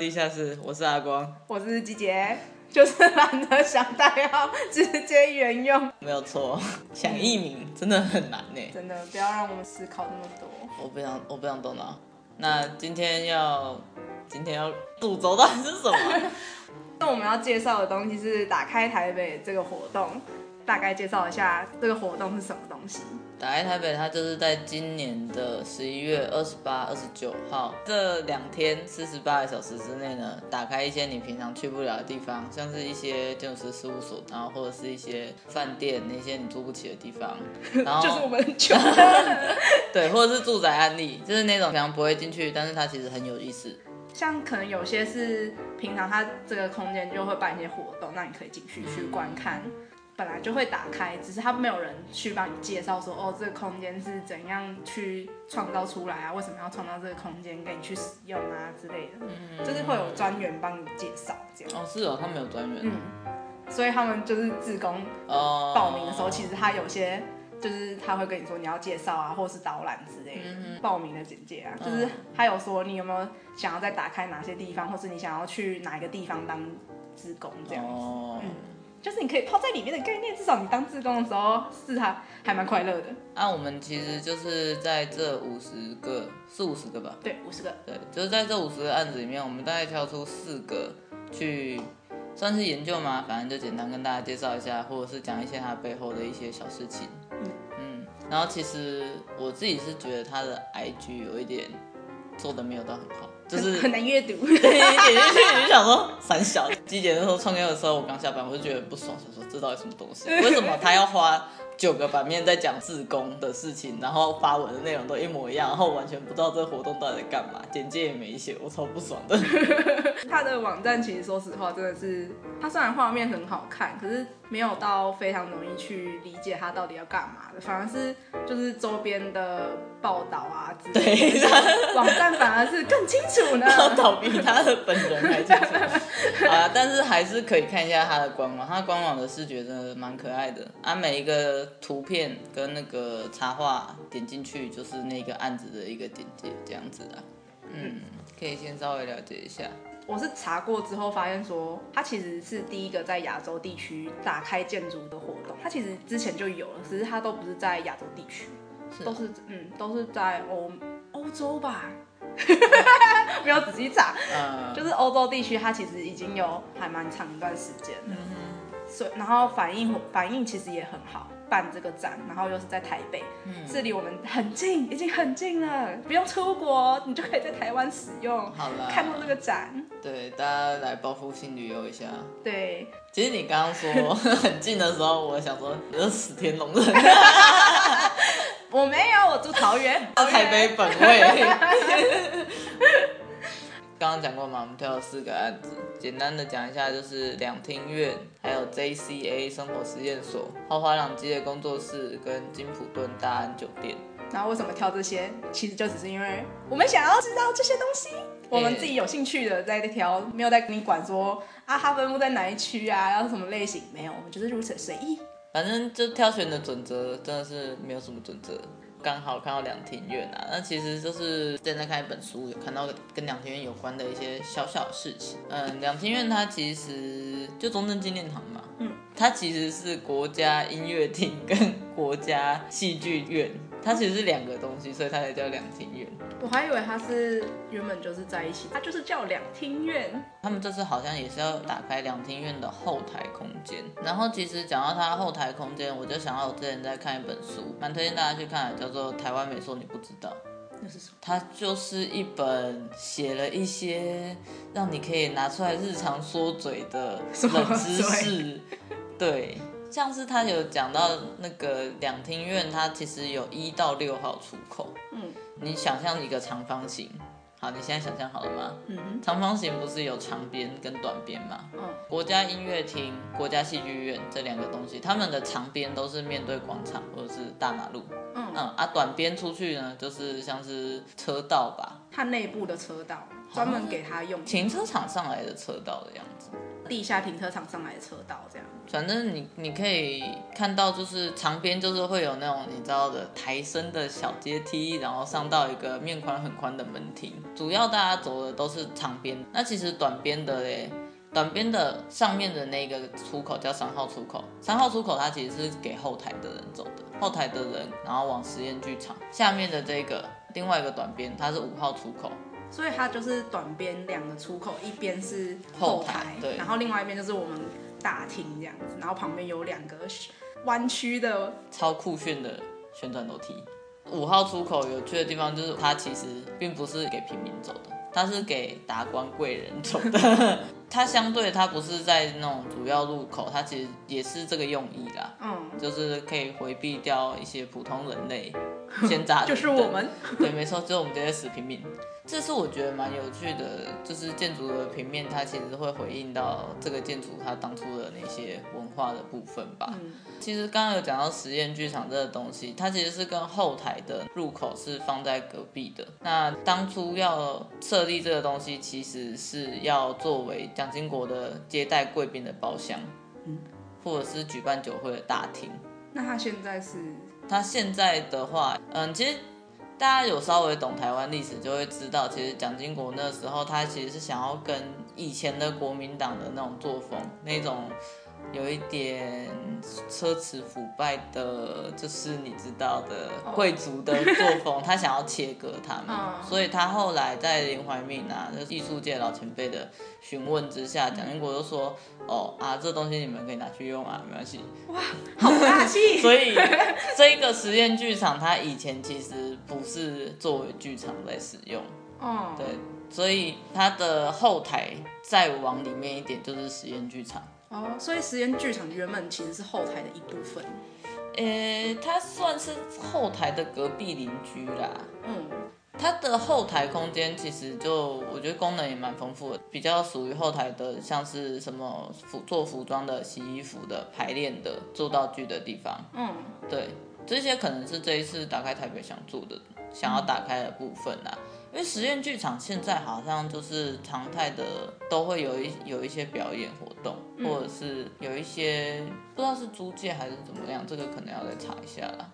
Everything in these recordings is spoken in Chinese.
地下室，我是阿光，我是季杰，就是 懒得想代号，直接沿用。没有错，想艺名真的很难呢。真的，不要让我们思考那么多。我不想，我不想动脑。那今天要，今天要主轴到底是什么？那我们要介绍的东西是打开台北这个活动。大概介绍一下这个活动是什么东西。打开台北，它就是在今年的十一月二十八、二十九号这两天四十八个小时之内呢，打开一些你平常去不了的地方，像是一些建筑师事务所，然后或者是一些饭店那些你住不起的地方，然后就是我们穷 对，或者是住宅案例，就是那种平常不会进去，但是它其实很有意思。像可能有些是平常它这个空间就会办一些活动，那你可以进去去观看。嗯本来就会打开，只是他没有人去帮你介绍说，哦，这个空间是怎样去创造出来啊？为什么要创造这个空间给你去使用啊之类的？嗯，就是会有专员帮你介绍这样。哦，是哦，他们有专员。嗯，所以他们就是志工报名的时候，其实他有些就是他会跟你说你要介绍啊，或是导览之类的。嗯，报名的简介啊，就是他有说你有没有想要再打开哪些地方，或是你想要去哪一个地方当志工这样子。哦。嗯就是你可以泡在里面的概念，至少你当志工的时候是还还蛮快乐的。那、啊、我们其实就是在这五十个，四五十个吧？对，五十个。对，就是在这五十个案子里面，我们大概挑出四个去算是研究嘛，反正就简单跟大家介绍一下，或者是讲一些它背后的一些小事情。嗯嗯。然后其实我自己是觉得他的 IG 有一点做的没有到很好。就是很难阅读，对，点进去你就想说三小。季姐那时候创业的时候，我刚下班，我就觉得不爽，想说这到底什么东西？为什么他要花九个版面在讲自工的事情，然后发文的内容都一模一样，然后完全不知道这个活动到底在干嘛，简介也没写，我超不爽的。他的网站其实说实话真的是，他虽然画面很好看，可是没有到非常容易去理解他到底要干嘛的，反而是就是周边的报道啊之类的，对，网站反而是更清楚呢。报道比他的本人还清楚啊，但是还是可以看一下他的官网，他官网的视觉真的蛮可爱的啊，每一个图片跟那个插画点进去就是那个案子的一个简介这样子的，嗯，可以先稍微了解一下。我是查过之后发现说，它其实是第一个在亚洲地区打开建筑的活动，它其实之前就有了，只是它都不是在亚洲地区，是。都是嗯都是在欧欧洲吧。没有仔细查，嗯、就是欧洲地区，它其实已经有还蛮长一段时间了，所以、嗯、然后反应反应其实也很好，办这个展，然后又是在台北，嗯、是离我们很近，已经很近了，不用出国，你就可以在台湾使用，好了，看到这个展，对，大家来报复性旅游一下，对，其实你刚刚说很近的时候，我想说你是死天龙人。我没有，我住桃园，台北本位。刚刚讲过嘛，我们挑了四个案子，简单的讲一下，就是两厅院，还有 JCA 生活实验所、豪华朗基的工作室跟金普顿大安酒店。然后为什么挑这些？其实就只是因为我们想要知道这些东西，我们自己有兴趣的在挑，没有在跟你管说啊，哈分布在哪一区啊，要是什么类型，没有，我们就是如此随意。反正就挑选的准则真的是没有什么准则，刚好看到两庭院啊，那其实就是正在看一本书，有看到跟两庭院有关的一些小小的事情。嗯，两庭院它其实就中正纪念堂嘛，嗯，它其实是国家音乐厅跟国家戏剧院。它其实是两个东西，所以它才叫两厅院。我还以为它是原本就是在一起，它就是叫两厅院。他们这次好像也是要打开两厅院的后台空间。然后其实讲到它后台空间，我就想到我之前在看一本书，蛮推荐大家去看的，叫做《台湾美术你不知道》。那是什么？它就是一本写了一些让你可以拿出来日常说嘴的 冷知识。对。像是他有讲到那个两厅院，它其实有一到六号出口。嗯，你想象一个长方形，好，你现在想象好了吗？嗯哼，长方形不是有长边跟短边吗？嗯，国家音乐厅、国家戏剧院这两个东西，他们的长边都是面对广场或者是大马路。嗯嗯，啊，短边出去呢，就是像是车道吧？它内部的车道，专门给他用，停车场上来的车道的样子。地下停车场上来的车道这样。反正你你可以看到，就是长边就是会有那种你知道的抬升的小阶梯，然后上到一个面宽很宽的门厅。主要大家走的都是长边，那其实短边的嘞。短边的上面的那个出口叫三号出口，三号出口它其实是给后台的人走的，后台的人然后往实验剧场。下面的这个另外一个短边，它是五号出口，所以它就是短边两个出口，一边是后台，后台对，然后另外一边就是我们大厅这样子，然后旁边有两个弯曲的超酷炫的旋转楼梯。五号出口有趣的地方就是它其实并不是给平民走的。它是给达官贵人走的，它相对它不是在那种主要路口，它其实也是这个用意啦，嗯，就是可以回避掉一些普通人类，闲杂人就是我们，对，没错，就是我们这些死平民。这是我觉得蛮有趣的，就是建筑的平面，它其实会回应到这个建筑它当初的那些文化的部分吧。嗯、其实刚刚有讲到实验剧场这个东西，它其实是跟后台的入口是放在隔壁的。那当初要设立这个东西，其实是要作为蒋经国的接待贵宾的包厢，嗯，或者是举办酒会的大厅。那它现在是？他现在的话，嗯，其实。大家有稍微懂台湾历史，就会知道，其实蒋经国那时候他其实是想要跟以前的国民党的那种作风，那种。有一点奢侈腐败的，就是你知道的贵族的作风，他想要切割他们，所以他后来在林怀民啊，就是艺术界老前辈的询问之下，蒋经国就说：“哦啊，这东西你们可以拿去用啊，没关系。”哇，好大气！所以这个实验剧场，它以前其实不是作为剧场在使用，哦，对，所以它的后台再往里面一点就是实验剧场。哦，所以实验剧场原本其实是后台的一部分。呃，它算是后台的隔壁邻居啦。嗯，它的后台空间其实就我觉得功能也蛮丰富的，比较属于后台的，像是什么服做服装的、洗衣服的、排练的、做道具的地方。嗯，对，这些可能是这一次打开台北想做的、想要打开的部分啦。因为实验剧场现在好像就是常态的，都会有一有一些表演活动，或者是有一些不知道是租借还是怎么样，这个可能要再查一下啦。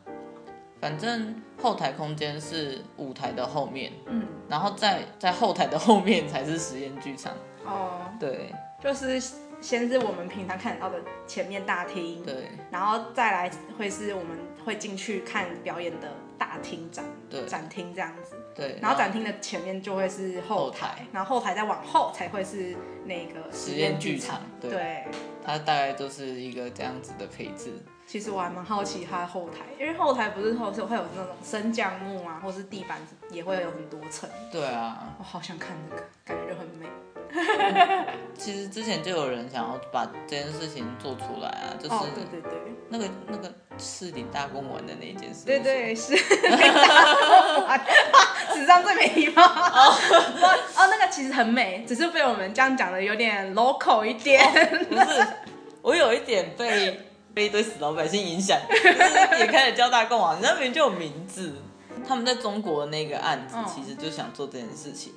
反正后台空间是舞台的后面，嗯，然后在在后台的后面才是实验剧场。哦，对，就是先是我们平常看到的前面大厅，对，然后再来会是我们会进去看表演的大厅展，对，展厅这样子。对，然后展厅的前面就会是后台，然后后台再往后才会是那个实验剧场。对，对，它大概就是一个这样子的配置。其实我还蛮好奇它的后台，因为后台不是后是会有那种升降幕啊，或是地板也会有很多层。对啊，我好想看那个，感觉就很美。其实之前就有人想要把这件事情做出来啊，就是哦，对对对，那个那个士林大公园的那件事。对对是，史上最美地方。哦 哦，那个其实很美，只是被我们这样讲的有点 local 一点。哦，不是，我有一点被被一堆死老百姓影响，就是也开始叫大贡啊，你那边就有名字。他们在中国的那个案子，其实就想做这件事情。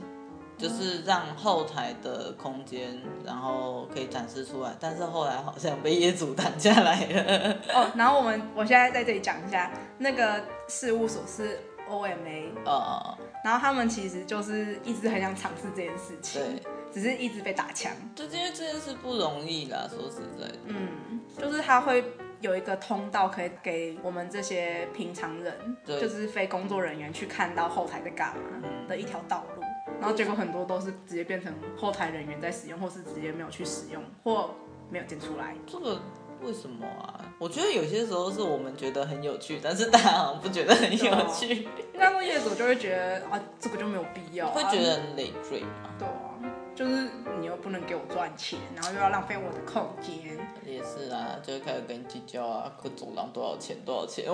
就是让后台的空间，然后可以展示出来，但是后来好像被业主挡下来了。哦，然后我们我现在在这里讲一下，那个事务所是 OMA，哦，然后他们其实就是一直很想尝试这件事情，对，只是一直被打枪。就因为这件事不容易啦，说实在的。嗯，就是他会有一个通道可以给我们这些平常人，对就是非工作人员去看到后台在干嘛的一条道路。然后结果很多都是直接变成后台人员在使用，或是直接没有去使用，或没有剪出来。这个为什么啊？我觉得有些时候是我们觉得很有趣，但是大家好像不觉得很有趣。那么业主就会觉得啊，这个就没有必要，会觉得很累赘嘛。对啊。就是你又不能给我赚钱，然后又要浪费我的空间。也是啊，就会开始跟你计较啊，可走廊多少钱多少钱，预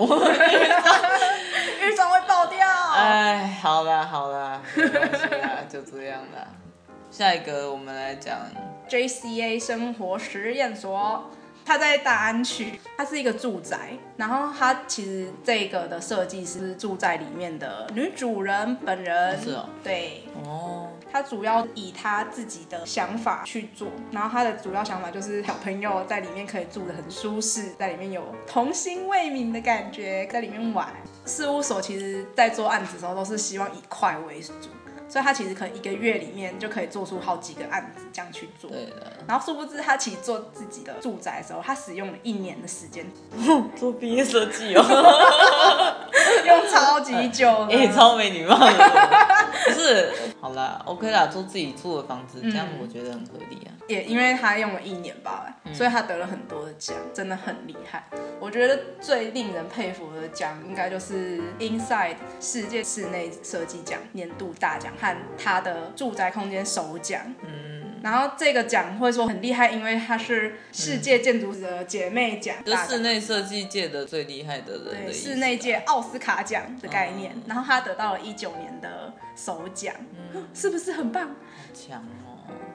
算会爆掉。哎，好啦好啦，没关系啦，就这样啦。下一个我们来讲 JCA 生活实验所，它在大安区，它是一个住宅，然后它其实这个的设计师住在里面的女主人本人。是哦。对。哦。他主要以他自己的想法去做，然后他的主要想法就是小朋友在里面可以住得很舒适，在里面有童心未泯的感觉，在里面玩。事务所其实在做案子的时候都是希望以快为主。所以他其实可能一个月里面就可以做出好几个案子这样去做。对的。然后殊不知他其实做自己的住宅的时候，他使用了一年的时间做毕业设计哦，用超级久。哎、欸，超没礼貌的。不是，好啦，OK 啦，做自己住的房子，这样我觉得很合理啊。也因为他用了一年吧，所以他得了很多的奖，真的很厉害。我觉得最令人佩服的奖，应该就是 Inside 世界室内设计奖年度大奖和他的住宅空间首奖。嗯。然后这个奖会说很厉害，因为它是世界建筑师的姐妹奖，就室内设计界的最厉害的人的。对，室内界奥斯卡奖的概念。嗯、然后他得到了一九年的首奖，嗯、是不是很棒？好强哦！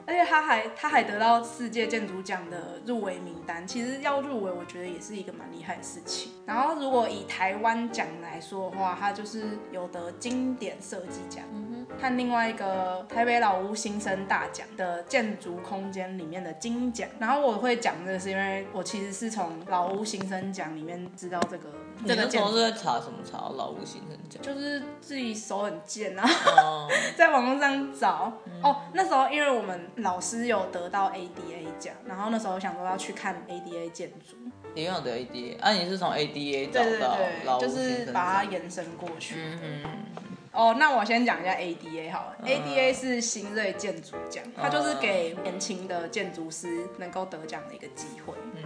而且他还他还得到世界建筑奖的入围名单，其实要入围，我觉得也是一个蛮厉害的事情。然后如果以台湾奖来说的话，他就是有得经典设计奖，嗯哼，和另外一个台北老屋新生大奖的建筑空间里面的金奖。然后我会讲这个，是因为我其实是从老屋新生奖里面知道这个。这个时候是在查什么？查老屋新生奖？就是自己手很贱啊，哦、在网络上找。嗯、哦，那时候因为我们。老师有得到 ADA 奖，然后那时候想说要去看 ADA 建筑，你有得 ADA？啊，你是从 ADA 找到老屋新生奖？就是把它延伸过去。嗯嗯。哦，那我先讲一下 ADA 好了。嗯、ADA 是新锐建筑奖，它就是给年轻的建筑师能够得奖的一个机会。嗯。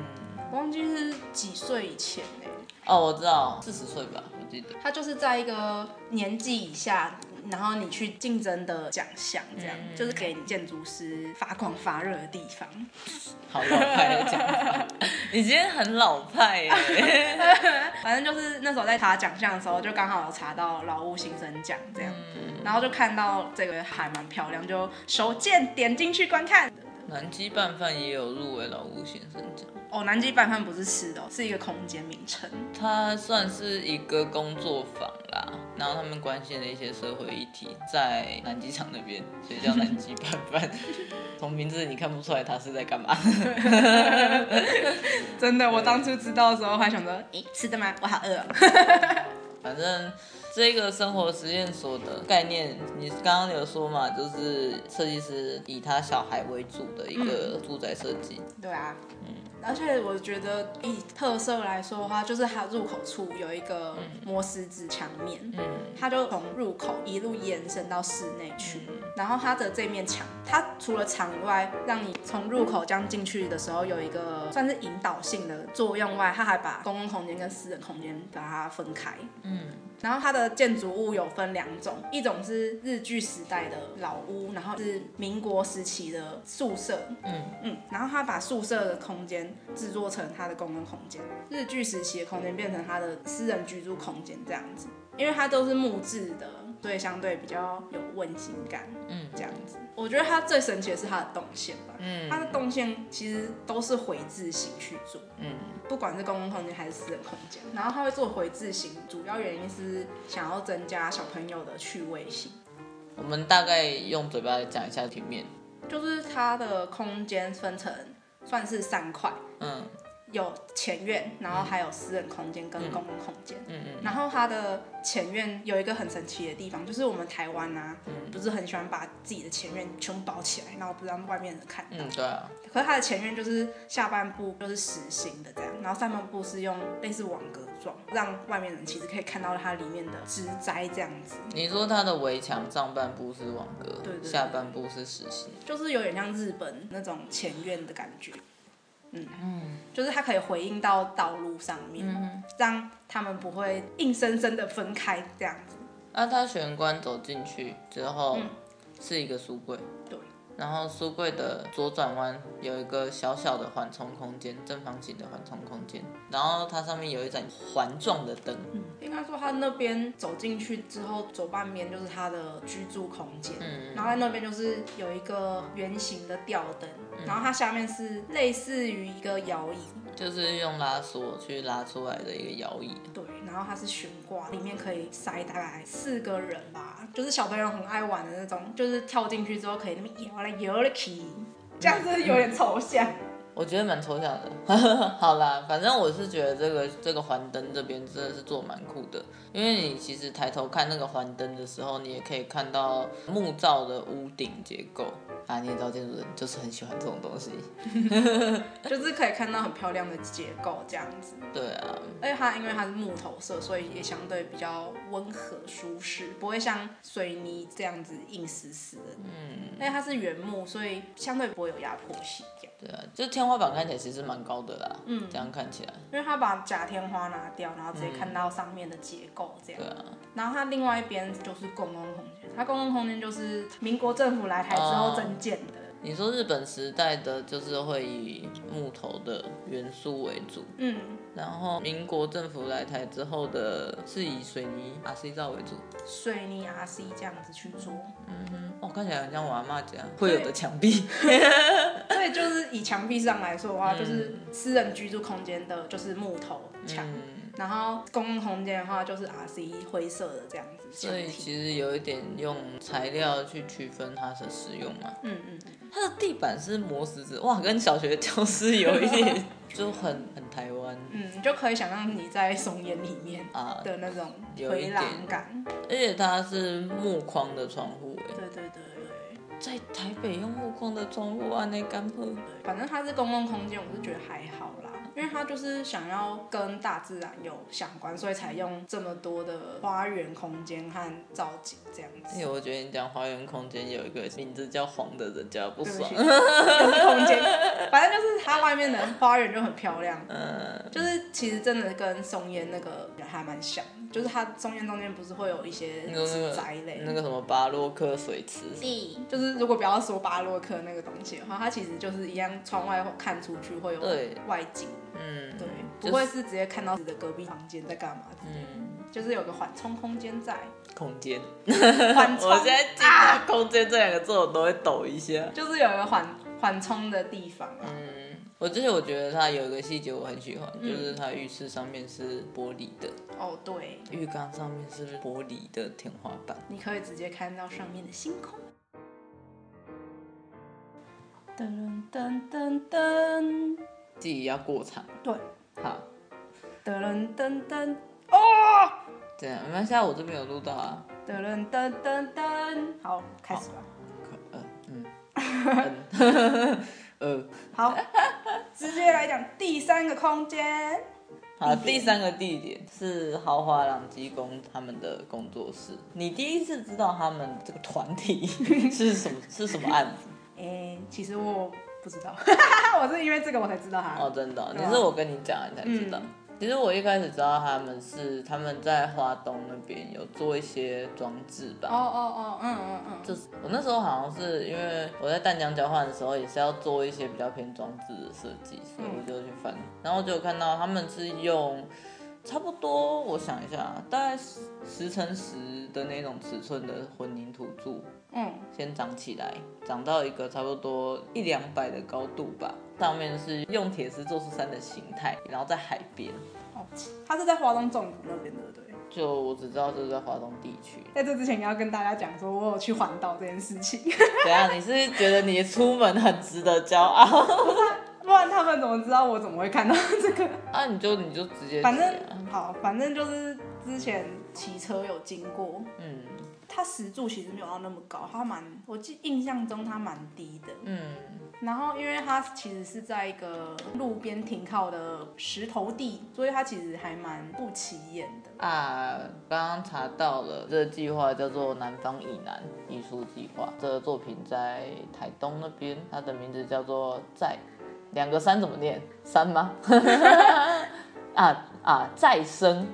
我忘记是几岁以前呢？哦，我知道，四十岁吧，我记得。它就是在一个年纪以下。然后你去竞争的奖项，这样、嗯、就是给你建筑师发光发热的地方。好老派的讲法，你今天很老派耶。反正就是那时候在查奖项的时候，就刚好有查到劳务新生奖这样，嗯、然后就看到这个还蛮漂亮，就手贱点进去观看。南极拌饭也有入围老屋先生奖。哦，南极拌饭不是吃的，是一个空间名称。它算是一个工作坊啦，然后他们关心的一些社会议题，在南机场那边，所以叫南极拌饭。从名字你看不出来他是在干嘛。真的，我当初知道的时候还想着，诶，吃的吗？我好饿。反正。这个生活实验所的概念，你刚刚有说嘛，就是设计师以他小孩为主的一个住宅设计。嗯、对啊，嗯，而且我觉得以特色来说的话，就是它入口处有一个磨石子墙面，嗯，它就从入口一路延伸到室内去。嗯、然后它的这面墙，它除了墙以外，让你从入口这样进去的时候有一个算是引导性的作用外，它还把公共空间跟私人空间把它分开，嗯。然后它的建筑物有分两种，一种是日据时代的老屋，然后是民国时期的宿舍，嗯。嗯，然后他把宿舍的空间制作成它的公共空间，日据时期的空间变成他的私人居住空间这样子，因为它都是木质的。所以相对比较有温馨感，嗯，这样子。我觉得它最神奇的是它的动线吧，嗯，它的动线其实都是回字形去做，嗯，不管是公共空间还是私人空间，然后它会做回字形，主要原因是想要增加小朋友的趣味性。我们大概用嘴巴来讲一下平面，就是它的空间分成算是三块，嗯。有前院，然后还有私人空间跟公共空间。嗯嗯。然后它的前院有一个很神奇的地方，就是我们台湾啊，不是很喜欢把自己的前院全部包起来，然后不让外面人看到。嗯，对啊。可是它的前院就是下半部就是实心的这样，然后上半部是用类似网格状，让外面人其实可以看到它里面的植栽这样子。你说它的围墙上半部是网格，对，对，下半部是实心，就是有点像日本那种前院的感觉。嗯，就是它可以回应到道路上面，嗯、让他们不会硬生生的分开这样子。那它玄关走进去之后，是一个书柜。对。然后书柜的左转弯有一个小小的缓冲空间，正方形的缓冲空间。然后它上面有一盏环状的灯。嗯，应该说它那边走进去之后，左半边就是它的居住空间。嗯。然后在那边就是有一个圆形的吊灯。嗯。然后它下面是类似于一个摇椅。就是用拉锁去拉出来的一个摇椅。对，然然后它是悬挂，里面可以塞大概四个人吧，就是小朋友很爱玩的那种，就是跳进去之后可以那么摇来摇去，这样子有点抽象。我觉得蛮抽象的，好啦，反正我是觉得这个这个环灯这边真的是做蛮酷的，因为你其实抬头看那个环灯的时候，你也可以看到木造的屋顶结构。啊，你也知道建筑人就是很喜欢这种东西 就是可以看到很漂亮的结构这样子。对啊，而且它因为它是木头色，所以也相对比较温和舒适，不会像水泥这样子硬死死的。嗯，而且它是原木，所以相对不会有压迫性。对啊，就天花板看起来其实蛮高的啦。嗯，这样看起来，因为他把假天花拿掉，然后直接看到上面的结构这样。对啊，然后它另外一边就是公共空间，它公共空间就是民国政府来台之后增建的。哦你说日本时代的就是会以木头的元素为主，嗯，然后民国政府来台之后的是以水泥 RC 造为主，水泥 RC 这样子去做，嗯哼，哦，看起来很像我阿嬷家会有的墙壁 所以就是以墙壁上来说的话，就是私人居住空间的就是木头墙。嗯然后公共空间的话，就是 RC 灰色的这样子。所以其实有一点用材料去区分它的使用嘛。嗯嗯。它的地板是磨石子，哇，跟小学教室有一点 就很很台湾。嗯，你就可以想象你在松烟里面啊的那种回廊感。而且它是木框的窗户，哎。对对对对。在台北用木框的窗户啊，那干破。反正它是公共空间，我是觉得还好啦。因为他就是想要跟大自然有相关，所以才用这么多的花园空间和造景这样子。因为我觉得你讲花园空间有一个名字叫黄的人家不爽。就是空间，反正就是它外面的花园就很漂亮。嗯，就是其实真的跟松烟那个还蛮像，就是它中间中间不是会有一些宅类，那个什么巴洛克水池。是，就是如果不要说巴洛克那个东西的话，它其实就是一样，窗外看出去会有外景。嗯，对，不会是直接看到你的隔壁房间在干嘛？嗯，就是有个缓冲空间在。空间，缓冲。我现在听到“空间”这两个字，我都会抖一下。就是有一个缓缓冲的地方。嗯，我之前我觉得它有一个细节我很喜欢，就是它浴室上面是玻璃的。哦，对。浴缸上面是玻璃的天花板，你可以直接看到上面的星空。噔噔噔噔。自己要过场，对，好，噔噔噔噔，哦，这样，没关系，我这边有录到啊，噔噔噔噔。噔，好，开始吧，嗯，嗯，呃，好，直接来讲第三个空间，好，第三个地点是豪华朗基工他们的工作室，你第一次知道他们这个团体 是什么是什么案子？哎、欸，其实我。不知道，我是因为这个我才知道他。哦，真的，你是我跟你讲你才知道。嗯、其实我一开始知道他们是他们在华东那边有做一些装置吧。哦哦哦，嗯嗯嗯。就是我那时候好像是因为我在淡江交换的时候，也是要做一些比较偏装置的设计，所以我就去翻，嗯、然后就看到他们是用。差不多，我想一下，大概十十乘十的那种尺寸的混凝土柱，嗯，先长起来，长到一个差不多一两百的高度吧。上面是用铁丝做出山的形态，然后在海边。哦，它是在华东纵谷那边，对不对？就我只知道这是在华东地区。在这之前，你要跟大家讲说，我有去环岛这件事情。对啊，你是觉得你出门很值得骄傲？不然他们怎么知道我怎么会看到这个？啊，你就你就直接、啊。反正好，反正就是之前骑车有经过，嗯，它石柱其实没有到那么高，它蛮，我记印象中它蛮低的，嗯。然后因为它其实是在一个路边停靠的石头地，所以它其实还蛮不起眼的。啊，刚刚查到了，这个计划叫做南方以南艺术计划，这个作品在台东那边，它的名字叫做在。两个山怎么念？山吗？啊啊！再生，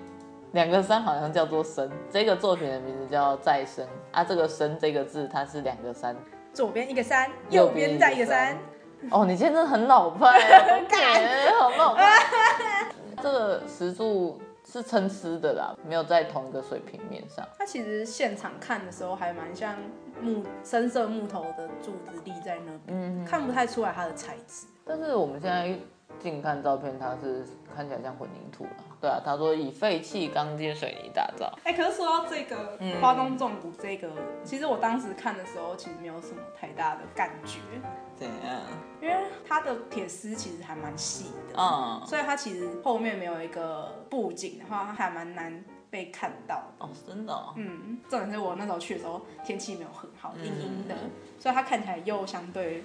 两个山好像叫做生。这个作品的名字叫再生啊。这个生这个字，它是两个山，左边一个山，右边再一个山。哦，你现在真的很老派啊！好老派。这个石柱是参差的啦，没有在同一个水平面上。它其实现场看的时候还蛮像木深色木头的柱子立在那边，嗯、看不太出来它的材质。但是我们现在近看照片，它是看起来像混凝土了。对啊，他说以废弃钢筋水泥打造。哎、欸，可是说到这个、嗯、花东纵谷这个，其实我当时看的时候，其实没有什么太大的感觉。怎样？因为它的铁丝其实还蛮细的，嗯，所以它其实后面没有一个布景的话，还蛮难被看到。哦，真的、哦。嗯，重点是我那时候去的时候天气没有很好，阴阴的，所以它看起来又相对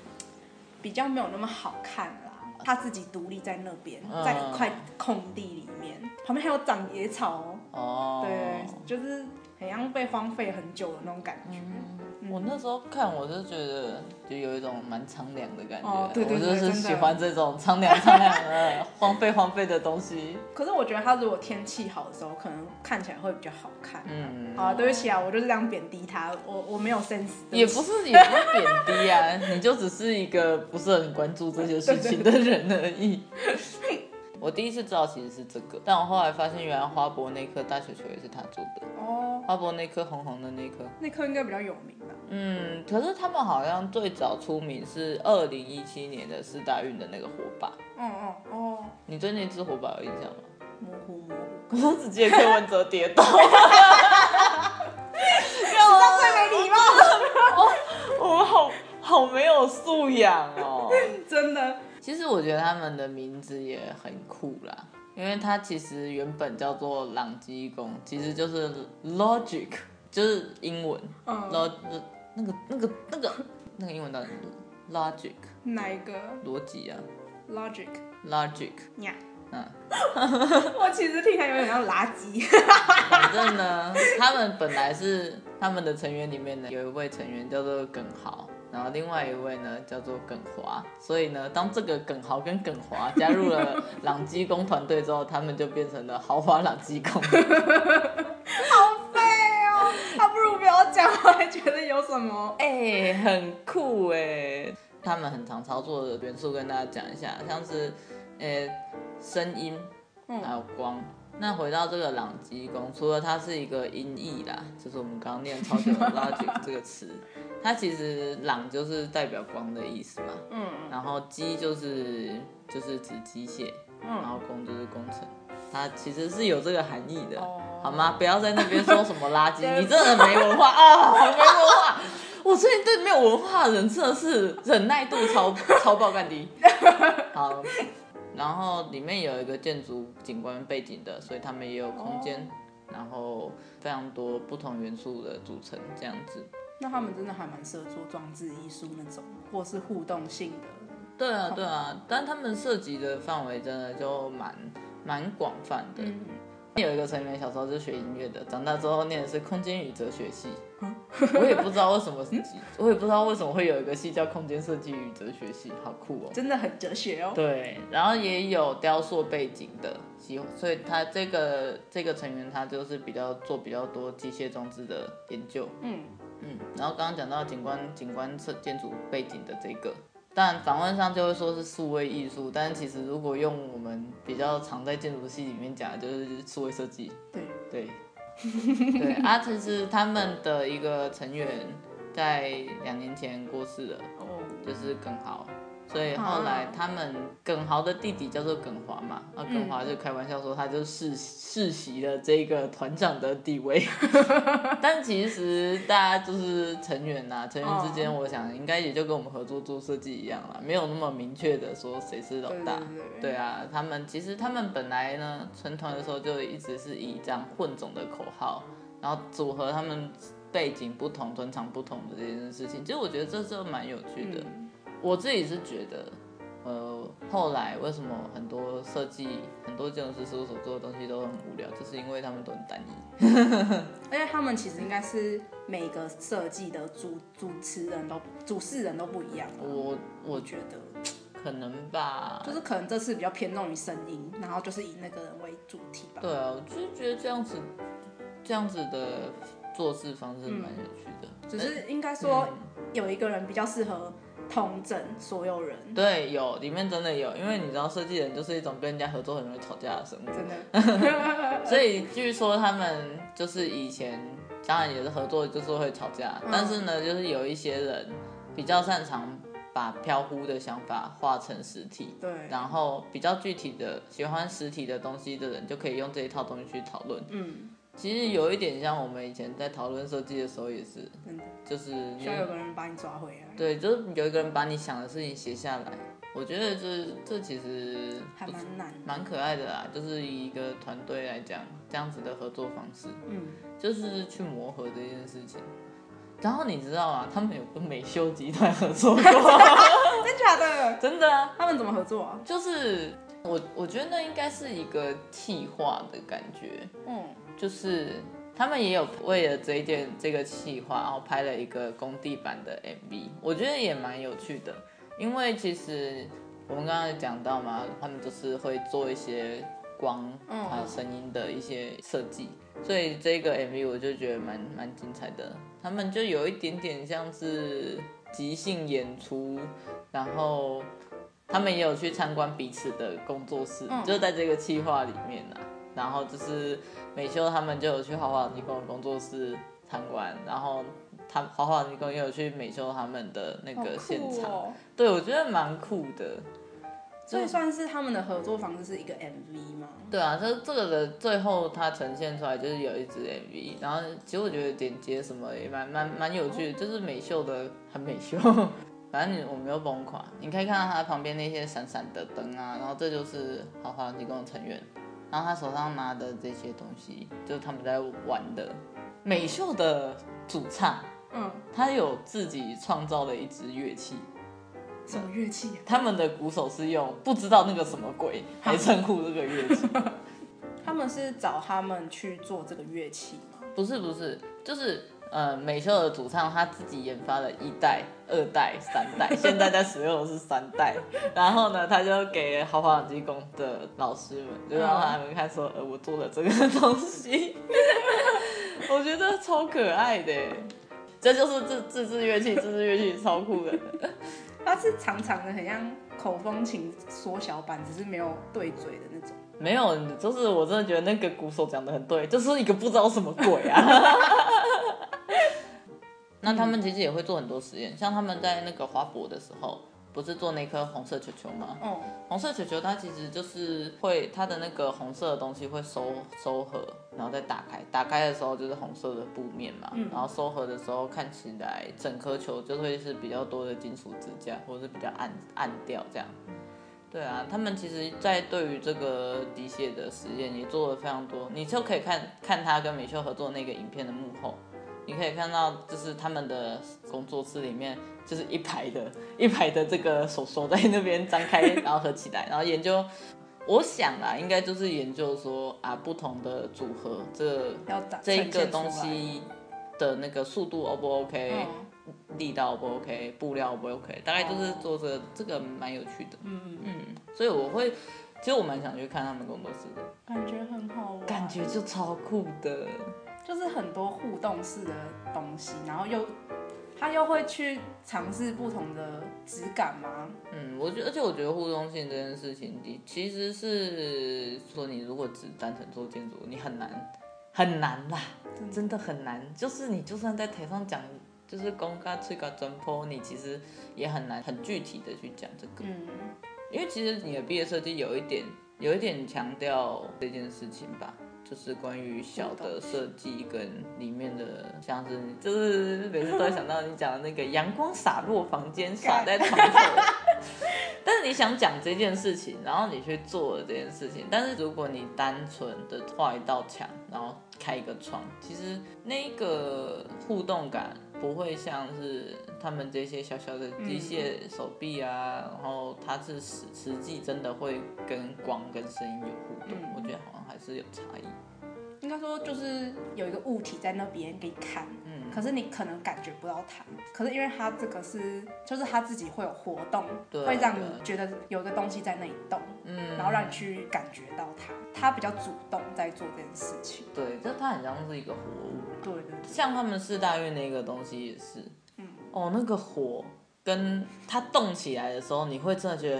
比较没有那么好看啦。他自己独立在那边，在一块空地里面，旁边还有长野草哦。Oh. 对，就是很像被荒废很久的那种感觉。嗯、我那时候看，我就觉得就有一种蛮苍凉的感觉。Oh, 对对对，我就是喜欢这种苍凉苍凉的荒废荒废的东西。可是我觉得它如果天气好的时候，可能看起来会比较好看。嗯，好，对不起啊，我就是这样贬低他，我我没有 sense。也不是也不是贬低啊，你就只是一个不是很关注这些事情的人而已。我第一次知道其实是这个，但我后来发现原来花博那颗大雪球也是他做的。哦，花博那颗红红的那颗，那颗应该比较有名吧？嗯，可是他们好像最早出名是二零一七年的四大运的那个火把。嗯嗯哦，你对那只火把有印象吗？模糊模糊，我只记得柯文哲跌倒。哈这最没礼貌。我们好好没有素养哦，真的。其实我觉得他们的名字也很酷啦，因为它其实原本叫做朗基公，其实就是 logic，就是英文。嗯。log 那个那个那个那个英文叫 logic。哪一个？逻辑啊。logic。logic。呀。嗯。我其实听起来有点像垃圾。反正呢，他们本来是他们的成员里面呢，有一位成员叫做耿豪。然后另外一位呢叫做耿华，所以呢，当这个耿豪跟耿华加入了朗基公团队之后，他们就变成了豪华朗基公。好废哦！他不如不要讲，我还觉得有什么？哎、欸，很酷哎！他们很常操作的元素跟大家讲一下，像是呃声音，还有光。嗯那回到这个朗基公，除了它是一个音译啦，就是我们刚刚念超久的 logic 这个词，它其实朗就是代表光的意思嘛，嗯，然后机就是就是指机械，嗯，然后工就是工程，它其实是有这个含义的，哦、好吗？不要在那边说什么垃圾，你真的没文化啊，没文化，我最近对没有文化的人真的是忍耐度超超爆干低，好。然后里面有一个建筑景观背景的，所以他们也有空间，哦、然后非常多不同元素的组成这样子。那他们真的还蛮适合做装置艺术那种，或是互动性的。对啊，对啊，但他们涉及的范围真的就蛮蛮广泛的。嗯有一个成员小时候是学音乐的，长大之后念的是空间与哲学系。我也不知道为什么 是，我也不知道为什么会有一个系叫空间设计与哲学系，好酷哦！真的很哲学哦。对，然后也有雕塑背景的，所以他这个这个成员他就是比较做比较多机械装置的研究。嗯嗯，然后刚刚讲到景观景观设建筑背景的这个。但访问上就会说是数位艺术，但是其实如果用我们比较常在建筑系里面讲，就是数位设计。对对 对，啊，其实他们的一个成员在两年前过世了，哦，就是耿豪。所以后来他们耿豪的弟弟叫做耿华嘛，然后耿华就开玩笑说他就世世袭了这个团长的地位，但其实大家就是成员呐，成员之间我想应该也就跟我们合作做设计一样啦，没有那么明确的说谁是老大。对啊，他们其实他们本来呢成团的时候就一直是以这样混种的口号，然后组合他们背景不同、专长不同的这件事情，其实我觉得这就蛮有趣的。我自己是觉得，呃，后来为什么很多设计、很多建筑师事务所做的东西都很无聊，就是因为他们都很单一。而且他们其实应该是每个设计的主主持人都主事人都不一样。我我觉得可能吧，就是可能这次比较偏重于声音，然后就是以那个人为主题吧。对啊，我就是觉得这样子这样子的做事方式蛮有趣的。嗯、只是应该说有一个人比较适合。统整所有人，对，有里面真的有，因为你知道设计人就是一种跟人家合作很容易吵架的生物，真的。所以据说他们就是以前当然也是合作，就是会吵架，嗯、但是呢，就是有一些人比较擅长把飘忽的想法化成实体，对，然后比较具体的喜欢实体的东西的人就可以用这一套东西去讨论。嗯，其实有一点像我们以前在讨论设计的时候也是，真的，就是需要有个人把你抓回来。对，就是有一个人把你想的事情写下来。我觉得这这其实还蛮难，蛮可爱的啦。就是以一个团队来讲，这样子的合作方式，嗯，就是去磨合这件事情。然后你知道啊，他们有跟美秀集团合作过，真假的？真的啊。他们怎么合作啊？就是我我觉得那应该是一个企划的感觉，嗯，就是他们也有为了这一件这个企划，然后拍了一个工地版的 MV，我觉得也蛮有趣的，因为其实我们刚刚讲到嘛，他们就是会做一些光还有声音的一些设计。所以这个 MV 我就觉得蛮蛮精彩的，他们就有一点点像是即兴演出，然后他们也有去参观彼此的工作室，嗯、就在这个企划里面啊。然后就是美秀他们就有去豪华尼工工作室参观，然后他豪华尼工也有去美秀他们的那个现场，哦、对，我觉得蛮酷的。这算是他们的合作方式是一个 MV 吗？对啊，这这个的最后它呈现出来就是有一支 MV，然后其实我觉得剪接什么也蛮蛮蛮有趣的，就是美秀的很美秀，反正你我没有崩垮，你可以看到它旁边那些闪闪的灯啊，然后这就是豪华提供的成员，然后他手上拿的这些东西就是他们在玩的，美秀的主唱，嗯，他有自己创造了一支乐器。什么乐器啊？他们的鼓手是用不知道那个什么鬼 来称呼这个乐器。他们是找他们去做这个乐器吗？不是不是，就是呃，美秀的主唱他自己研发了一代、二代、三代，现在在使用的是三代。然后呢，他就给豪华机工的老师们，就让他们看说，呃，我做了这个东西，我觉得超可爱的。这就是自自制乐器，自制乐器超酷的。它是长长的，很像口风琴缩小版，只是没有对嘴的那种。没有，就是我真的觉得那个鼓手讲的很对，就是一个不知道什么鬼啊。那他们其实也会做很多实验，像他们在那个花博的时候。不是做那颗红色球球吗？嗯，红色球球它其实就是会它的那个红色的东西会收收合，然后再打开，打开的时候就是红色的布面嘛，嗯、然后收合的时候看起来整颗球就会是比较多的金属支架，或者是比较暗暗调这样。对啊，他们其实，在对于这个滴血的实验也做了非常多，你就可以看看他跟米秀合作那个影片的幕后。你可以看到，就是他们的工作室里面，就是一排的，一排的这个手手在那边张开，然后合起来，然后研究。我想啊，应该就是研究说啊，不同的组合，这这一个东西的那个速度 O 不 OK，嗯、力道 O 不 OK，布料 O 不 OK，大概就是做这个，这个蛮有趣的。嗯嗯嗯，所以我会，其实我蛮想去看他们工作室的，感觉很好玩，感觉就超酷的。就是很多互动式的东西，然后又他又会去尝试不同的质感吗？嗯，我觉得，而且我觉得互动性这件事情，你其实是说你如果只单纯做建筑，你很难很难啦，真的，很难。就是你就算在台上讲，就是公开吹个真波，你其实也很难很具体的去讲这个。嗯，因为其实你的毕业设计有一点有一点强调这件事情吧。就是关于小的设计跟里面的，像是就是每次都会想到你讲的那个阳光洒落房间，洒在床头。但是你想讲这件事情，然后你去做了这件事情，但是如果你单纯的画一道墙，然后开一个窗，其实那个互动感不会像是他们这些小小的机械手臂啊，然后它是实实际真的会跟光跟声音有互动，我觉得好像。还是有差异，应该说就是有一个物体在那边给你看，嗯，可是你可能感觉不到它，可是因为它这个是，就是它自己会有活动，对，会让你觉得有一个东西在那里动，嗯，然后让你去感觉到它，它比较主动在做这件事情，对，就它很像是一个活物，对对对，像他们四大运那个东西也是，嗯，哦，那个火跟它动起来的时候，你会真的觉得，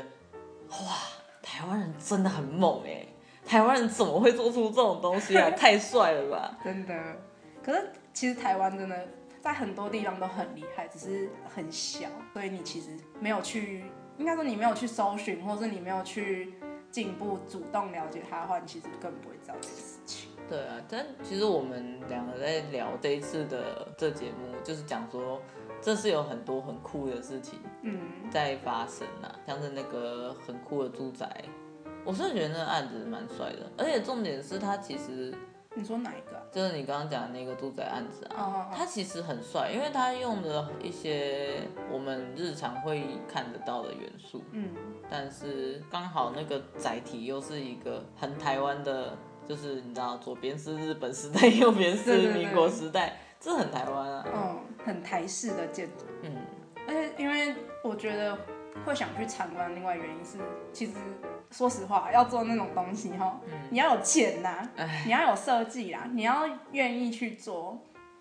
哇，台湾人真的很猛哎。台湾人怎么会做出这种东西啊？太帅了吧！真的，可是其实台湾真的在很多地方都很厉害，只是很小，所以你其实没有去，应该说你没有去搜寻，或是你没有去进一步主动了解它的话，你其实根本不会知道这件事情。对啊，但其实我们两个在聊这一次的这节目，就是讲说。这是有很多很酷的事情在发生啊，嗯、像是那个很酷的住宅，我是觉得那个案子蛮帅的，而且重点是他其实，你说哪一个？就是你刚刚讲的那个住宅案子啊，他其实很帅，因为他用的一些我们日常会看得到的元素，嗯，但是刚好那个载体又是一个很台湾的，就是你知道左边是日本时代，右边是民国时代。对对对这很台湾啊，嗯，很台式的建筑，嗯，而且因为我觉得会想去参观，另外原因是，其实说实话，要做那种东西哈，嗯、你要有钱呐，唉你要有设计啦，你要愿意去做，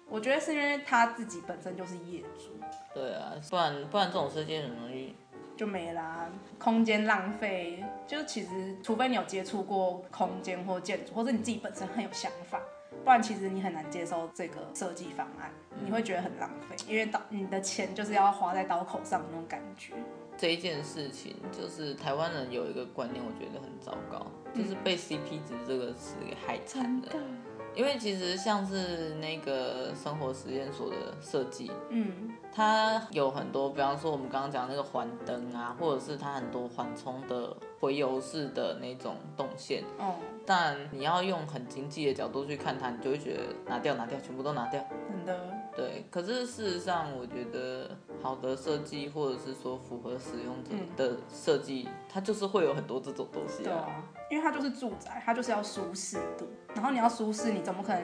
我觉得是因为他自己本身就是业主，对啊，不然不然这种设计很容易。就没啦，空间浪费，就其实除非你有接触过空间或建筑，或者你自己本身很有想法。不然其实你很难接受这个设计方案，你会觉得很浪费，因为刀你的钱就是要花在刀口上的那种感觉。这一件事情就是台湾人有一个观念，我觉得很糟糕，就是被 CP 值这个词给害惨了。因为其实像是那个生活实验所的设计，嗯，它有很多，比方说我们刚刚讲那个环灯啊，或者是它很多缓冲的回游式的那种动线，哦，但你要用很经济的角度去看它，你就会觉得拿掉拿掉，全部都拿掉，真的。对，可是事实上，我觉得好的设计，或者是说符合使用者的设计，嗯、它就是会有很多这种东西啊。对啊，因为它就是住宅，它就是要舒适度。然后你要舒适，你怎么可能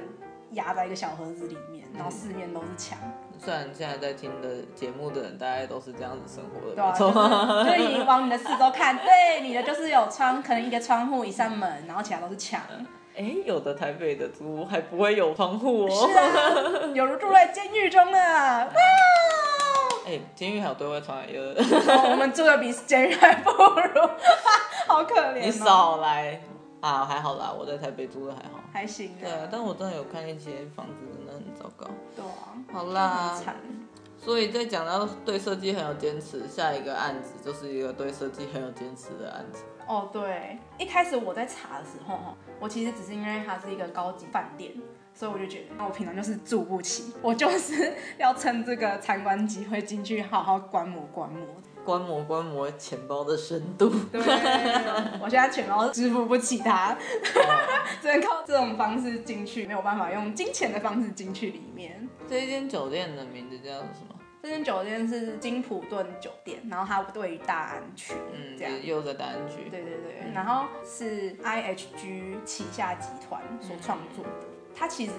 压在一个小盒子里面，然后四面都是墙？嗯、虽然现在在听的节目的人，大概都是这样子生活的，对啊，就是、就你往你的四周看，对，你的就是有窗，可能一个窗户，一扇门，然后其他都是墙。哎，有的台北的租屋还不会有窗户哦。是啊，有如住在监狱中啊。哇！哎，监狱还有对外窗有的。我们住的比监狱还不如，好可怜。你少来啊，还好啦，我在台北租的还好。还行。对啊，但我真的有看一些房子，真的很糟糕。对啊。好啦。很惨。所以在讲到对设计很有坚持，下一个案子就是一个对设计很有坚持的案子。哦，对，一开始我在查的时候，我其实只是因为它是一个高级饭店，所以我就觉得，那我平常就是住不起，我就是要趁这个参观机会进去好好观摩观摩，观摩观摩钱包的深度。对，我现在钱包支付不起它，只能靠这种方式进去，没有办法用金钱的方式进去里面。这一间酒店的名字叫什么？这间酒店是金普顿酒店，然后它位于大安区，嗯，这样又在大安区，对对对，嗯、然后是 IHG 旗下集团所创作的，嗯、它其实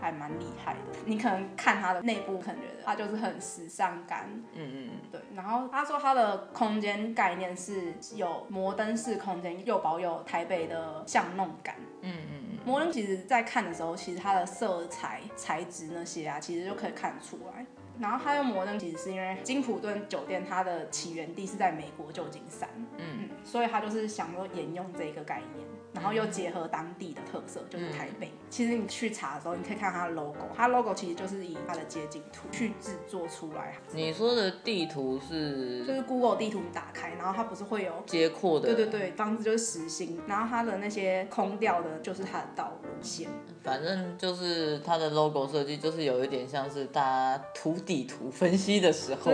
还蛮厉害的。你可能看它的内部，可能觉得它就是很时尚感，嗯嗯，对。然后他说它的空间概念是有摩登式空间，又保有台北的巷弄感，嗯嗯嗯。摩登其实在看的时候，其实它的色彩材质那些啊，其实就可以看得出来。然后他用摩登，其实是因为金普顿酒店它的起源地是在美国旧金山，嗯，嗯，所以他就是想说沿用这个概念。然后又结合当地的特色，就是台北。嗯、其实你去查的时候，你可以看它的 logo，它 logo 其实就是以它的街景图去制作出来。你说的地图是？就是 Google 地图你打开，然后它不是会有街廓的？对对对，房子就是实心，然后它的那些空调的，就是它的道路线。反正就是它的 logo 设计，就是有一点像是大家图底图分析的时候，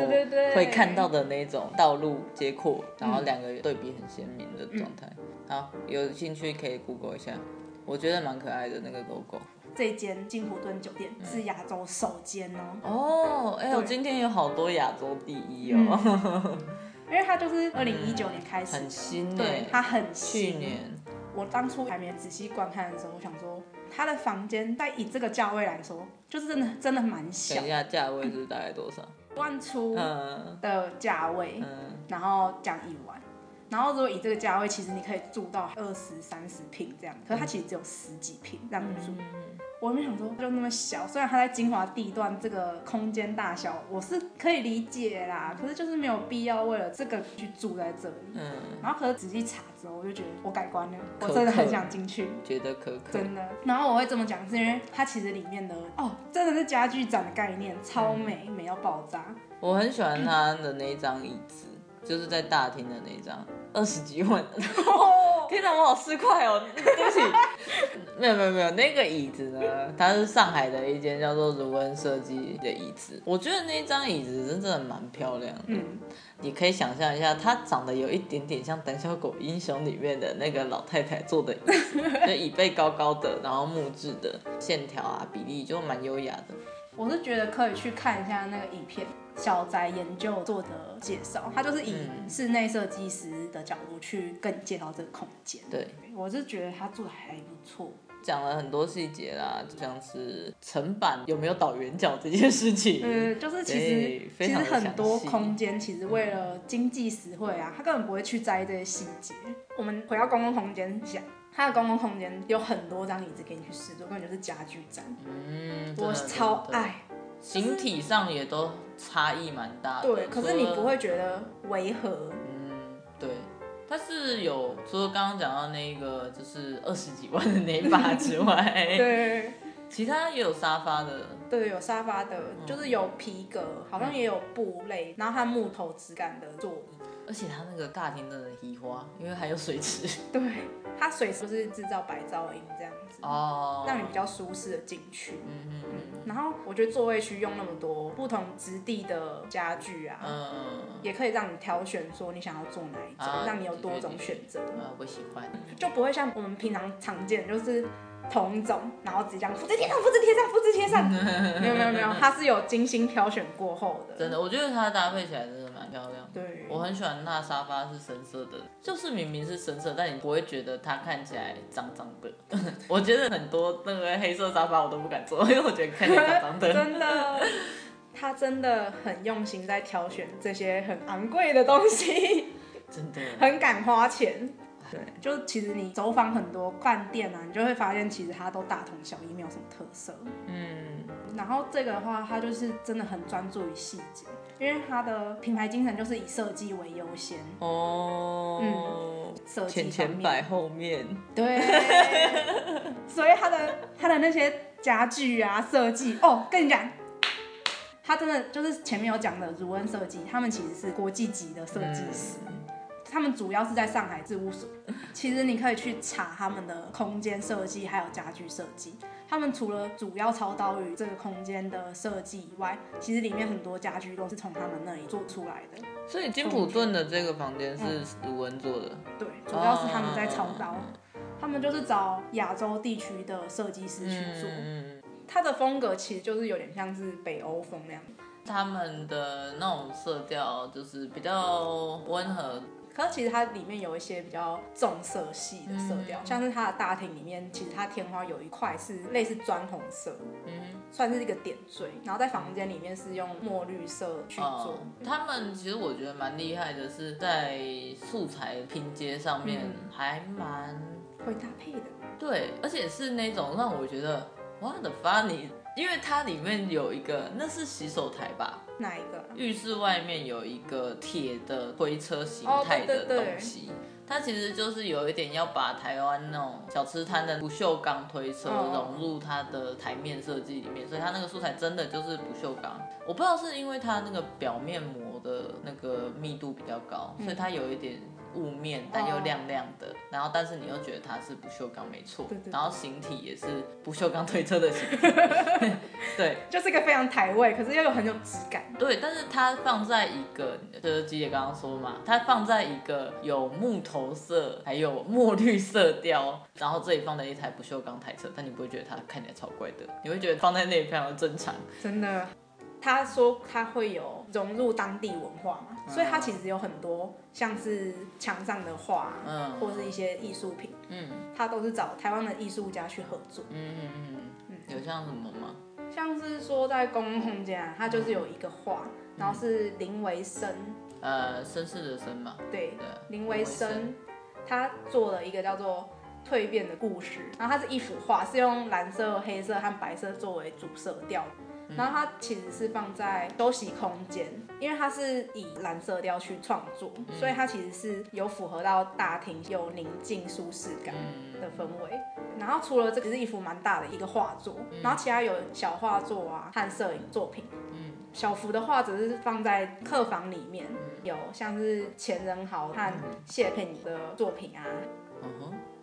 会看到的那种道路街廓，然后两个对比很鲜明的状态。嗯好，有兴趣可以 Google 一下，我觉得蛮可爱的那个 logo。这间金普顿酒店是亚洲首间哦。哦，哎，我今天有好多亚洲第一哦。嗯、因为它就是二零一九年开始，很新。对，它很新。去年，我当初还没仔细观看的时候，我想说，它的房间在以这个价位来说，就是真的真的蛮小。等一下，价位是大概多少？万出的价位，嗯、然后讲一晚。然后如果以这个价位，其实你可以住到二十三十平这样，可是它其实只有十几平这样住。嗯、我没想说就那么小，虽然它在精华地段这个空间大小我是可以理解啦，可是就是没有必要为了这个去住在这里。嗯，然后可是仔细查之后，我就觉得我改观了，我真的很想进去，觉得可可真的。然后我会这么讲，是因为它其实里面的哦，真的是家具展的概念，超美，嗯、美到爆炸。我很喜欢它的那一张椅子，就是在大厅的那张，二十几万。天哪，我好市侩哦！对不起，没有没有没有，那个椅子呢？它是上海的一间叫做如恩设计的椅子。我觉得那张椅子真的蛮漂亮的。嗯，你可以想象一下，它长得有一点点像《胆小狗英雄》里面的那个老太太坐的椅子，就椅背高高的，然后木质的线条啊比例就蛮优雅的。我是觉得可以去看一下那个影片。小宅研究做的介绍，他就是以室内设计师的角度去跟你介绍这个空间。对，我是觉得他做的还不错，讲了很多细节啦，就像是层板有没有倒圆角这件事情。嗯，就是其实其实很多空间其实为了经济实惠啊，他根本不会去在意这些细节。我们回到公共空间讲，它的公共空间有很多张椅子给你去试坐，根本就是家具展。嗯，我超爱。形体上也都差异蛮大的，对，可是你不会觉得违和。嗯，对，它是有除了刚刚讲到那个就是二十几万的那一把之 外，对，其他也有沙发的，对，有沙发的，就是有皮革，好像也有布类，然后它木头质感的座椅，而且它那个大厅真的很花，因为还有水池，对，它水池是制造白噪音这样子，哦，让你比较舒适的进去，嗯嗯。然后我觉得座位区用那么多不同质地的家具啊，嗯，也可以让你挑选说你想要坐哪一种，啊、让你有多种选择。啊，我喜欢，就不会像我们平常常见就是同一种，然后只这样复制贴上、复制贴上、复制贴上。没有没有没有，它是有精心挑选过后的。真的，我觉得它搭配起来真的蛮漂亮。对，我很喜欢它沙发是深色的，就是明明是深色，但你不会觉得它看起来脏脏的。我觉得很多那个黑色沙发我都不敢坐，因为我觉得看起来脏脏的。真的，他真的很用心在挑选这些很昂贵的东西，真的很敢花钱。对，就其实你走访很多饭店啊，你就会发现其实它都大同小异，没有什么特色。嗯，然后这个的话，它就是真的很专注于细节，因为它的品牌精神就是以设计为优先。哦，嗯，设计前前摆后面。对，所以它的它的那些家具啊设计，哦，跟你讲，它真的就是前面有讲的如恩设计，他们其实是国际级的设计师。嗯他们主要是在上海事务所，其实你可以去查他们的空间设计，还有家具设计。他们除了主要操刀于这个空间的设计以外，其实里面很多家具都是从他们那里做出来的。所以金普顿的这个房间是卢恩做的。对，主要是他们在操刀，他们就是找亚洲地区的设计师去做。嗯，他的风格其实就是有点像是北欧风那样。他们的那种色调就是比较温和。可是其实它里面有一些比较重色系的色调，嗯、像是它的大厅里面，其实它天花有一块是类似砖红色，嗯，算是一个点缀。然后在房间里面是用墨绿色去做。哦、他们其实我觉得蛮厉害的，是在素材拼接上面还蛮会搭配的。对，而且是那种让我觉得哇的发你。因为它里面有一个，那是洗手台吧？哪一个？浴室外面有一个铁的推车形态的东西，哦、对对对，它其实就是有一点要把台湾那种小吃摊的不锈钢推车融入它的台面设计里面，所以它那个素材真的就是不锈钢。我不知道是因为它那个表面膜的那个密度比较高，所以它有一点。雾面，但又亮亮的，哦、然后但是你又觉得它是不锈钢，没错。对对对，然后形体也是不锈钢推车的形体，对，就是一个非常台味，可是又有很有质感。对，但是它放在一个，就是吉姐刚刚说嘛，它放在一个有木头色，还有墨绿色调，然后这里放在一台不锈钢台车，但你不会觉得它看起来超怪的，你会觉得放在那里非常的正常。真的。他说他会有融入当地文化嘛，嗯、所以他其实有很多像是墙上的画，嗯，或是一些艺术品，嗯，他都是找台湾的艺术家去合作，嗯嗯嗯嗯，有像什么吗？像是说在公共空间，他就是有一个画，嗯、然后是林维生，呃，绅士的绅嘛，对，对林维生，他做了一个叫做蜕变的故事。然后它是一幅画，是用蓝色、黑色和白色作为主色调。然后它其实是放在休息空间，因为它是以蓝色调去创作，所以它其实是有符合到大厅有宁静舒适感的氛围。然后除了这个是一幅蛮大的一个画作，然后其他有小画作啊和摄影作品。小幅的画只是放在客房里面，有像是钱仁豪和谢佩妮的作品啊。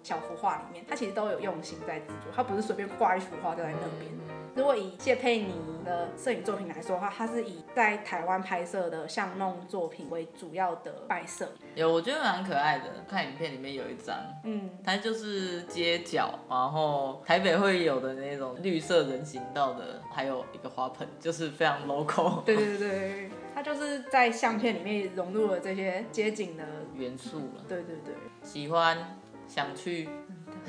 小幅画里面，他其实都有用心在制作，他不是随便挂一幅画就在那边。如果以谢佩妮的摄影作品来说的话，它是以在台湾拍摄的巷弄作品为主要的摆设。有，我觉得蛮可爱的。看影片里面有一张，嗯，它就是街角，然后台北会有的那种绿色人行道的，还有一个花盆，就是非常 local。对对对，它就是在相片里面融入了这些街景的元素了。对对对，喜欢，想去。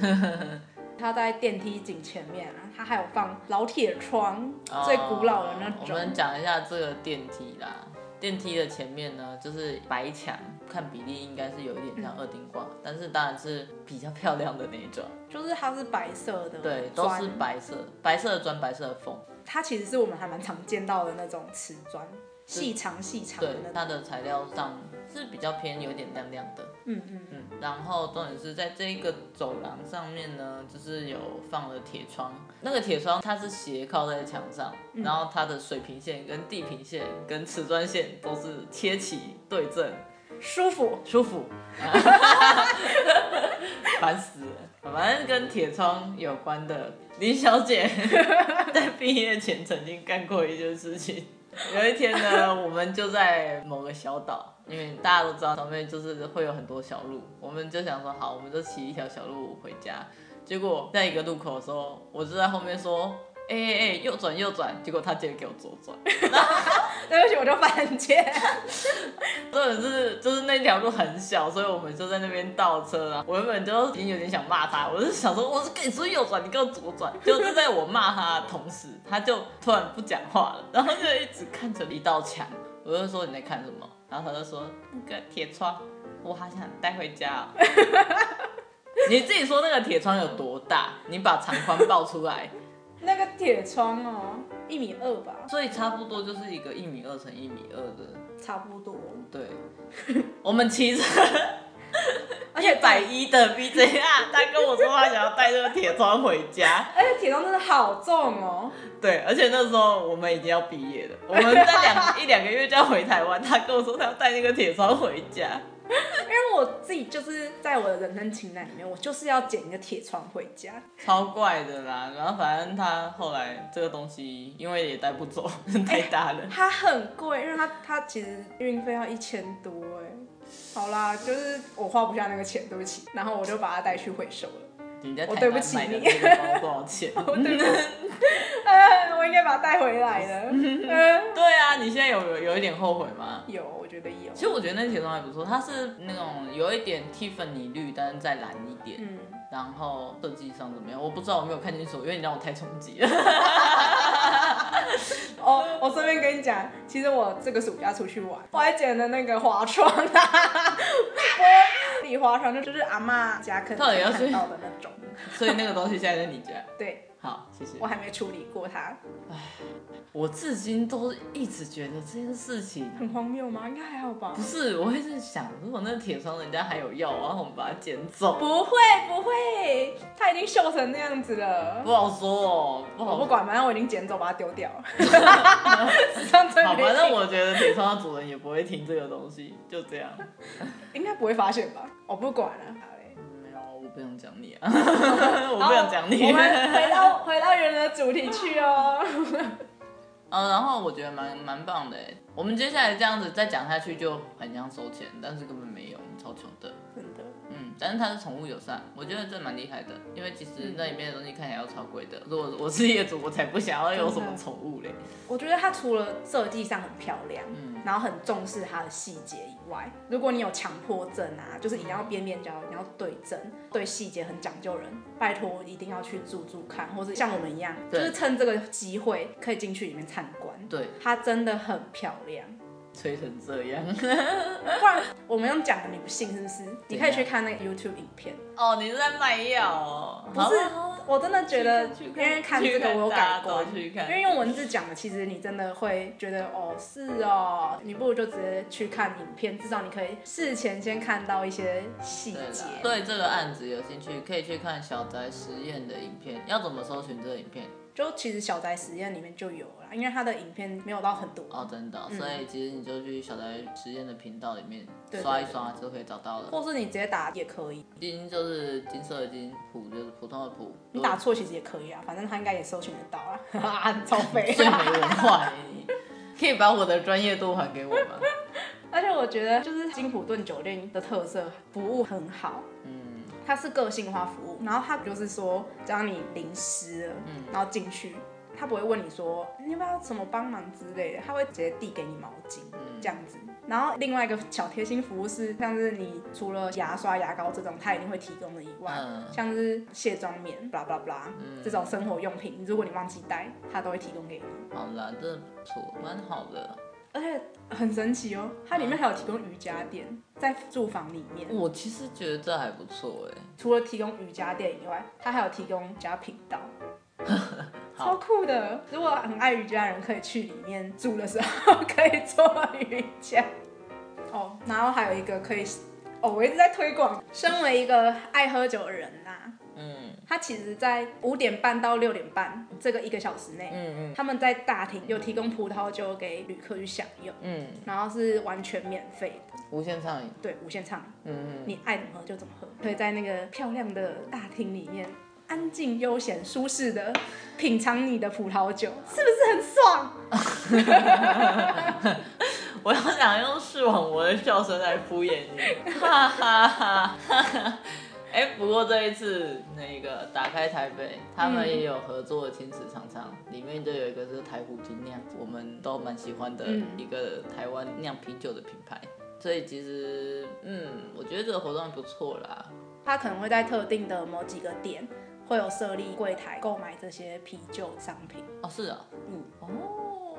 它在电梯井前面啊，它还有放老铁窗，最古老的那种。我们讲一下这个电梯啦，电梯的前面呢，就是白墙，看比例应该是有一点像二丁挂，嗯、但是当然是比较漂亮的那一种。就是它是白色的，对，都是白色，白色的砖，白色的缝。它其实是我们还蛮常见到的那种瓷砖。细长细长的，对，它的材料上是比较偏有点亮亮的，嗯嗯嗯。然后重点是在这一个走廊上面呢，就是有放了铁窗，那个铁窗它是斜靠在墙上，嗯、然后它的水平线跟地平线跟瓷砖线都是贴齐对正，舒服舒服，烦死了。反正跟铁窗有关的，林小姐 在毕业前曾经干过一件事情。有一天呢，我们就在某个小岛，因为大家都知道上面就是会有很多小路，我们就想说好，我们就骑一条小路回家。结果在一个路口的时候，我就在后面说。哎哎哎，右转右转，结果他直接给我左转，对不起，我就犯贱。重点是就是那条路很小，所以我们就在那边倒车啊。我原本就已经有点想骂他，我是想说我是跟你说右转，你给我左转。就是在我骂他的同时，他就突然不讲话了，然后就一直看着一道墙。我就说你在看什么？然后他就说那个铁窗，我好想带回家哦。你自己说那个铁窗有多大？你把长宽报出来。那个铁窗哦，一米二吧，所以差不多就是一个一米二乘一米二的，差不多。对，我们骑着一百一的 BJR，他跟我说他想要带这个铁窗回家，而且铁窗真的好重哦。对，而且那时候我们已经要毕业了，我们在两 一两个月就要回台湾，他跟我说他要带那个铁窗回家。因为我自己就是在我的人生清单里面，我就是要捡一个铁窗回家，超怪的啦。然后反正他后来这个东西，因为也带不走，太大了。欸、它很贵，因为它它其实运费要一千多哎。好啦，就是我花不下那个钱，对不起。然后我就把它带去回收了。我对不起你。多少钱？我我应该把它带回来的。对啊，你现在有有有一点后悔吗？有，我觉得有。其实我觉得那铁窗还不错，它是那种有一点蒂芙尼绿，但是再蓝一点。嗯。然后设计上怎么样？我不知道，我没有看清楚，因为你让我太冲击了。其实我这个暑假出去玩，我还捡了那个花窗啊，玻璃花窗，就是阿妈家可能看到的那种。所以那个东西现在在你家？对。好，谢谢。我还没处理过它。唉，我至今都一直觉得这件事情很荒谬吗？应该还好吧。不是，我会在想，如果那个铁窗人家还有药，然后我们把它捡走。不会，不会，它已经锈成那样子了。不好说哦，不好。我不管，反正我已经捡走，把它丢掉 反正我觉得铁窗的主人也不会听这个东西，就这样。应该不会发现吧？我不管了。不想讲你啊！我不想讲你。我们回到 回到原来的主题去哦。嗯，然后我觉得蛮蛮棒的。我们接下来这样子再讲下去就很像收钱，但是根本没有，超穷的。但是它是宠物友善，我觉得这蛮厉害的。因为其实那里面的东西看起来要超贵的。如果我是业主，我才不想要有什么宠物嘞。我觉得它除了设计上很漂亮，嗯，然后很重视它的细节以外，如果你有强迫症啊，就是一定要边边角角，你要对症，对细节很讲究人，拜托一定要去住住看，或者像我们一样，就是趁这个机会可以进去里面参观。对，它真的很漂亮。吹成这样，不然我们用讲的你不信是不是？你可以去看那个 YouTube 影片。哦，你是在卖药哦？不是，我真的觉得，因为看这个我有改观，因为用文字讲的，其实你真的会觉得哦，是哦，你不如就直接去看影片，至少你可以事前先看到一些细节。对这个案子有兴趣，可以去看小宅实验的影片。要怎么搜寻这个影片？就其实小宅实验里面就有了，因为他的影片没有到很多哦，真的，嗯、所以其实你就去小宅实验的频道里面刷一刷就可以找到了，或是你直接打也可以。金就是金色的金，普就是普通的普，你打错其实也可以啊，反正他应该也搜寻得到啊。超肥，最没文化，可以把我的专业度还给我吗？而且我觉得就是金普顿酒店的特色，服务很好。嗯。它是个性化服务，然后它就是说，只要你淋湿了，嗯，然后进去，他不会问你说你要不要什么帮忙之类的，他会直接递给你毛巾，嗯，这样子。然后另外一个小贴心服务是，像是你除了牙刷、牙膏这种，他一定会提供的以外，嗯，像是卸妆棉、blah blah blah，嗯，这种生活用品，如果你忘记带，他都会提供给你。好啦，这不错，蛮好的。而且很神奇哦，它里面还有提供瑜伽垫，在住房里面。我其实觉得这还不错哎。除了提供瑜伽垫以外，它还有提供瑜伽频道，超酷的。如果很爱瑜伽的人，可以去里面住的时候 可以做瑜伽。哦，然后还有一个可以，哦，我一直在推广。身为一个爱喝酒的人呐、啊。他其实，在五点半到六点半这个一个小时内，嗯嗯，他们在大厅有提供葡萄酒给旅客去享用，嗯，然后是完全免费的，无限畅饮，对，无限畅饮，嗯嗯，你爱怎么喝就怎么喝，可以在那个漂亮的大厅里面，安静、悠闲、舒适的品尝你的葡萄酒，是不是很爽？我要想用视网膜的笑声来敷衍你，哈哈哈哈。哎、欸，不过这一次那个打开台北，他们也有合作的青池常常，里面就有一个是台虎精酿，我们都蛮喜欢的一个台湾酿啤酒的品牌。所以其实，嗯，我觉得这个活动还不错啦。他可能会在特定的某几个点会有设立柜台购买这些啤酒商品。哦，是啊，嗯，哦，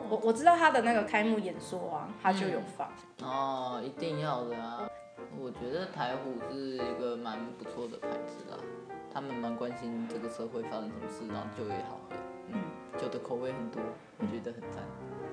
我我知道他的那个开幕演说啊，他就有放。嗯、哦，一定要的啊。我觉得台虎是一个蛮不错的牌子啦，他们蛮关心这个社会发生什么事，然后酒也好喝，嗯，酒的口味很多，我觉得很赞。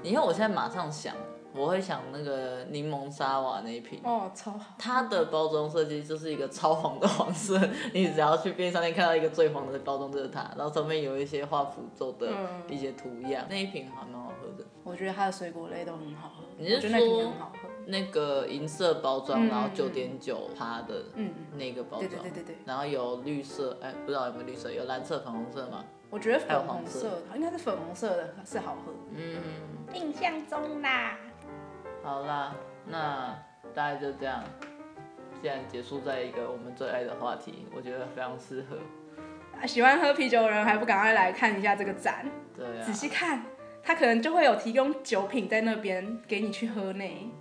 你看我现在马上想，我会想那个柠檬沙瓦那一瓶，哦，超好。它的包装设计就是一个超黄的黄色，你只要去便利商店看到一个最黄的包装就是它，然后上面有一些画符咒的一些图样，嗯、那一瓶还蛮好喝的。我觉得它的水果类都很好喝，你是说很好喝？那个银色包装，然后九点九趴的，那个包装，对对对对，然后有绿色，哎，不知道有没有绿色，有蓝色、粉红色吗？我觉得粉红色，应该是粉红色的，是好喝。嗯，印象中啦。好啦，那大概就这样。既然结束在一个我们最爱的话题，我觉得非常适合。喜欢喝啤酒的人还不赶快来看一下这个展？对啊，仔细看，他可能就会有提供酒品在那边给你去喝呢。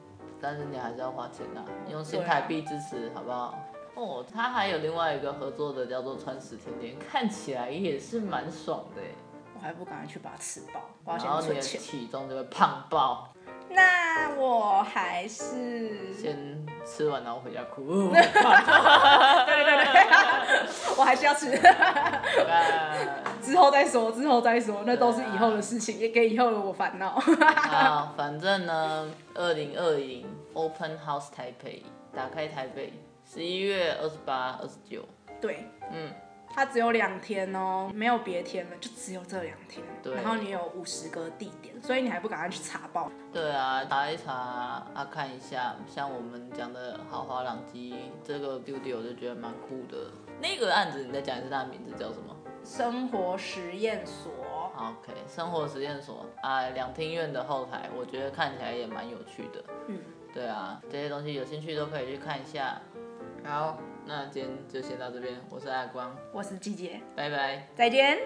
但是你还是要花钱呐，用新台币支持好不好？哦，他还有另外一个合作的叫做川食甜点，看起来也是蛮爽的。我还不赶快去把它吃饱。然后你的体重就会胖爆。那我还是先吃完然后回家哭。对对对对，我还是要吃。之后再说，之后再说，那都是以后的事情，啊、也给以后的我烦恼。啊，反正呢，二零二零 Open House 台北打开台北，十一月二十八、二十九。对，嗯。它只有两天哦，没有别天了，就只有这两天。对。然后你有五十个地点，所以你还不赶快去查报？对啊，查一查啊，看一下，像我们讲的豪华朗基这个 studio 我就觉得蛮酷的。那个案子你再讲一次，它的名字叫什么？生活实验所。OK，生活实验所啊，两厅院的后台，我觉得看起来也蛮有趣的。嗯。对啊，这些东西有兴趣都可以去看一下。好。那今天就先到这边，我是阿光，我是季姐，拜拜，再见。